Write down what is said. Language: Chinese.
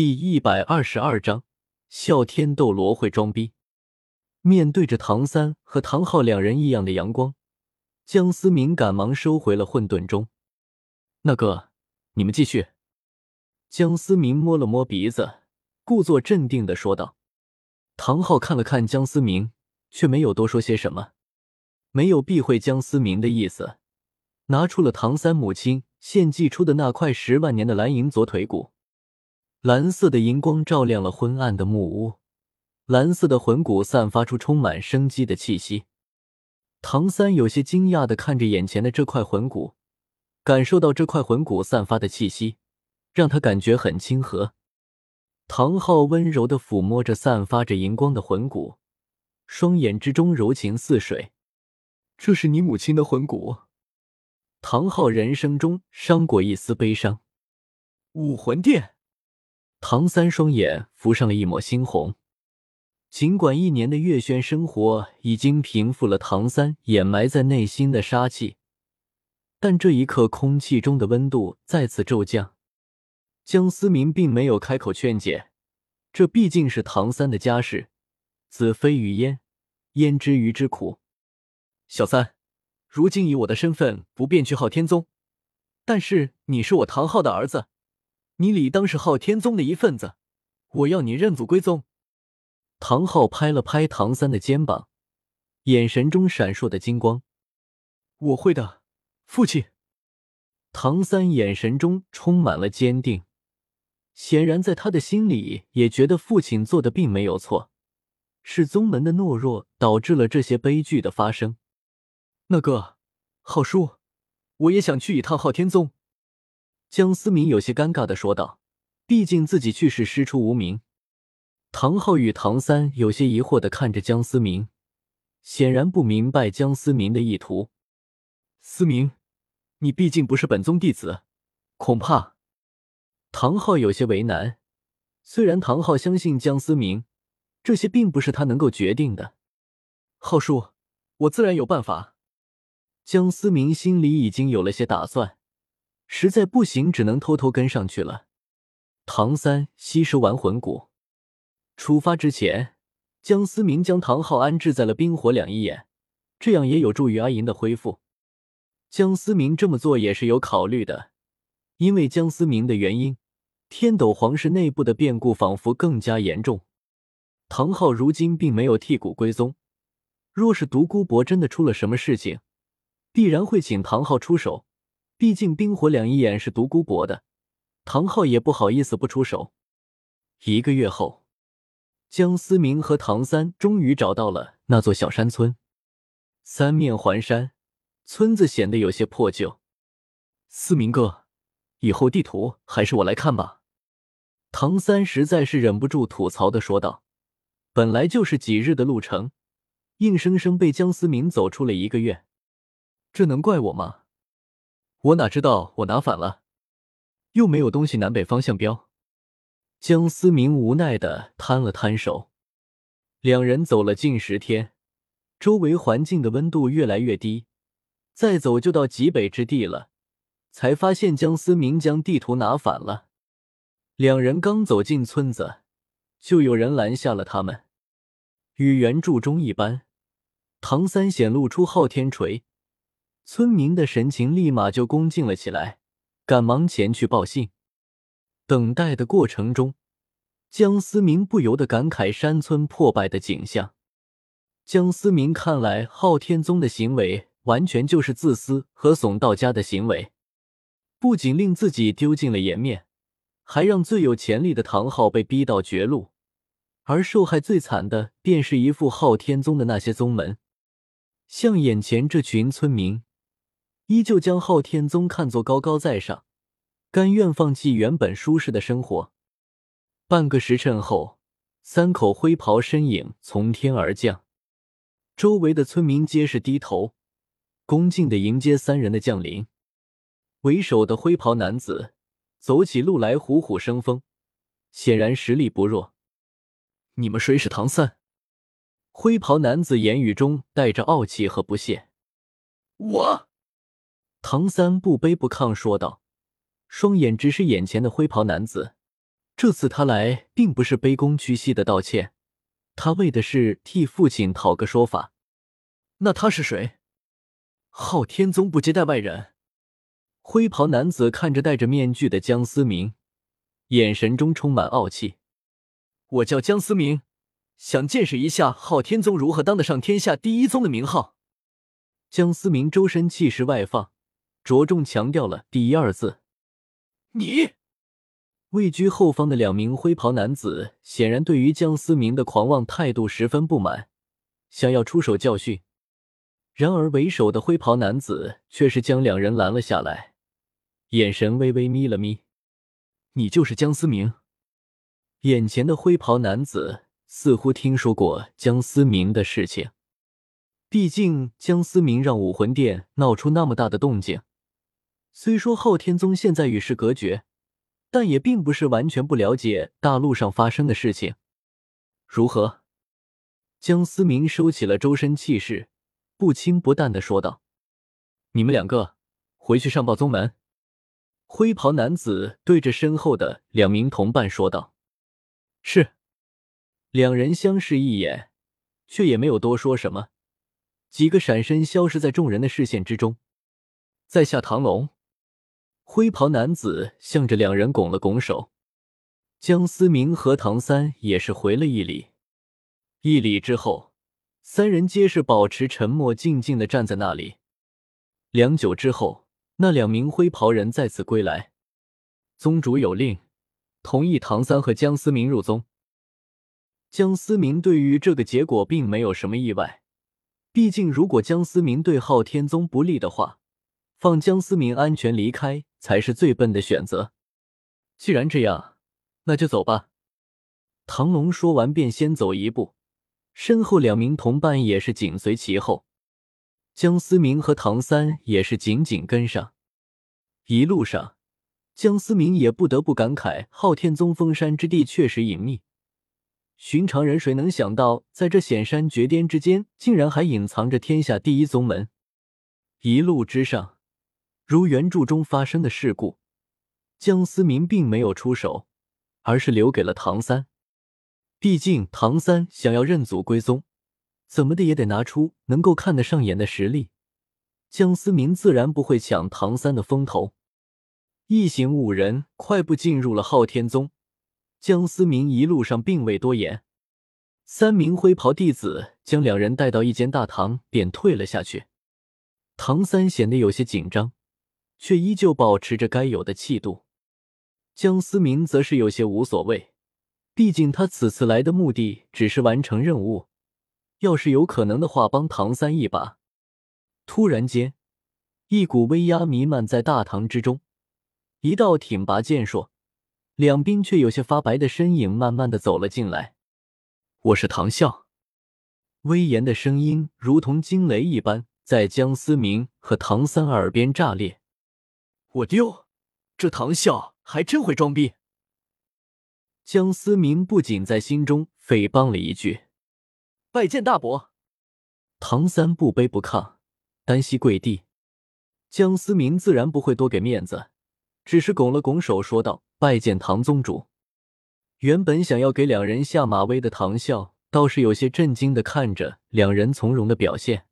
第一百二十二章，笑天斗罗会装逼。面对着唐三和唐昊两人异样的阳光，江思明赶忙收回了混沌钟。那个，你们继续。江思明摸了摸鼻子，故作镇定的说道。唐昊看了看江思明，却没有多说些什么，没有避讳江思明的意思，拿出了唐三母亲献祭出的那块十万年的蓝银左腿骨。蓝色的荧光照亮了昏暗的木屋，蓝色的魂骨散发出充满生机的气息。唐三有些惊讶的看着眼前的这块魂骨，感受到这块魂骨散发的气息，让他感觉很亲和。唐昊温柔的抚摸着散发着荧光的魂骨，双眼之中柔情似水。这是你母亲的魂骨。唐昊人生中伤过一丝悲伤。武魂殿。唐三双眼浮上了一抹猩红，尽管一年的月轩生活已经平复了唐三掩埋在内心的杀气，但这一刻空气中的温度再次骤降。江思明并没有开口劝解，这毕竟是唐三的家事，子非鱼焉，焉知鱼之苦？小三，如今以我的身份不便去昊天宗，但是你是我唐昊的儿子。你理当是昊天宗的一份子，我要你认祖归宗。唐昊拍了拍唐三的肩膀，眼神中闪烁的金光。我会的，父亲。唐三眼神中充满了坚定，显然在他的心里也觉得父亲做的并没有错，是宗门的懦弱导致了这些悲剧的发生。那个，浩叔，我也想去一趟昊天宗。江思明有些尴尬的说道：“毕竟自己去世师出无名。”唐昊与唐三有些疑惑的看着江思明，显然不明白江思明的意图。思明，你毕竟不是本宗弟子，恐怕……唐昊有些为难。虽然唐昊相信江思明，这些并不是他能够决定的。昊叔，我自然有办法。江思明心里已经有了些打算。实在不行，只能偷偷跟上去了。唐三吸收完魂骨，出发之前，江思明将唐昊安置在了冰火两仪眼，这样也有助于阿银的恢复。江思明这么做也是有考虑的，因为江思明的原因，天斗皇室内部的变故仿佛更加严重。唐昊如今并没有剔骨归宗，若是独孤博真的出了什么事情，必然会请唐昊出手。毕竟冰火两仪眼是独孤博的，唐昊也不好意思不出手。一个月后，江思明和唐三终于找到了那座小山村，三面环山，村子显得有些破旧。思明哥，以后地图还是我来看吧。唐三实在是忍不住吐槽的说道：“本来就是几日的路程，硬生生被江思明走出了一个月，这能怪我吗？”我哪知道我拿反了，又没有东西南北方向标。江思明无奈的摊了摊手。两人走了近十天，周围环境的温度越来越低，再走就到极北之地了。才发现江思明将地图拿反了。两人刚走进村子，就有人拦下了他们。与原著中一般，唐三显露出昊天锤。村民的神情立马就恭敬了起来，赶忙前去报信。等待的过程中，江思明不由得感慨山村破败的景象。江思明看来，昊天宗的行为完全就是自私和怂到家的行为，不仅令自己丢尽了颜面，还让最有潜力的唐昊被逼到绝路，而受害最惨的便是一副昊天宗的那些宗门，像眼前这群村民。依旧将昊天宗看作高高在上，甘愿放弃原本舒适的生活。半个时辰后，三口灰袍身影从天而降，周围的村民皆是低头，恭敬的迎接三人的降临。为首的灰袍男子走起路来虎虎生风，显然实力不弱。你们谁是唐三？灰袍男子言语中带着傲气和不屑。我。唐三不卑不亢说道，双眼直视眼前的灰袍男子。这次他来并不是卑躬屈膝的道歉，他为的是替父亲讨个说法。那他是谁？昊天宗不接待外人。灰袍男子看着戴着面具的江思明，眼神中充满傲气。我叫江思明，想见识一下昊天宗如何当得上天下第一宗的名号。江思明周身气势外放，着重强调了“第一”二字。你位居后方的两名灰袍男子显然对于江思明的狂妄态度十分不满，想要出手教训。然而为首的灰袍男子却是将两人拦了下来，眼神微微眯了眯：“你就是江思明？”眼前的灰袍男子似乎听说过江思明的事情，毕竟江思明让武魂殿闹出那么大的动静。虽说昊天宗现在与世隔绝，但也并不是完全不了解大陆上发生的事情。如何？江思明收起了周身气势，不轻不淡的说道：“你们两个回去上报宗门。”灰袍男子对着身后的两名同伴说道：“是。”两人相视一眼，却也没有多说什么，几个闪身消失在众人的视线之中。在下唐龙。灰袍男子向着两人拱了拱手，江思明和唐三也是回了一礼。一礼之后，三人皆是保持沉默，静静的站在那里。良久之后，那两名灰袍人再次归来。宗主有令，同意唐三和江思明入宗。江思明对于这个结果并没有什么意外，毕竟如果江思明对昊天宗不利的话，放江思明安全离开。才是最笨的选择。既然这样，那就走吧。唐龙说完，便先走一步，身后两名同伴也是紧随其后。江思明和唐三也是紧紧跟上。一路上，江思明也不得不感慨：昊天宗封山之地确实隐秘，寻常人谁能想到，在这险山绝巅之间，竟然还隐藏着天下第一宗门。一路之上。如原著中发生的事故，江思明并没有出手，而是留给了唐三。毕竟唐三想要认祖归宗，怎么的也得拿出能够看得上眼的实力。江思明自然不会抢唐三的风头。一行五人快步进入了昊天宗。江思明一路上并未多言，三名灰袍弟子将两人带到一间大堂，便退了下去。唐三显得有些紧张。却依旧保持着该有的气度，江思明则是有些无所谓，毕竟他此次来的目的只是完成任务，要是有可能的话，帮唐三一把。突然间，一股威压弥漫在大堂之中，一道挺拔健硕、两鬓却有些发白的身影慢慢的走了进来。我是唐啸，威严的声音如同惊雷一般，在江思明和唐三耳边炸裂。我丢，这唐啸还真会装逼！江思明不仅在心中诽谤了一句：“拜见大伯。”唐三不卑不亢，单膝跪地。江思明自然不会多给面子，只是拱了拱手说道：“拜见唐宗主。”原本想要给两人下马威的唐啸，倒是有些震惊的看着两人从容的表现。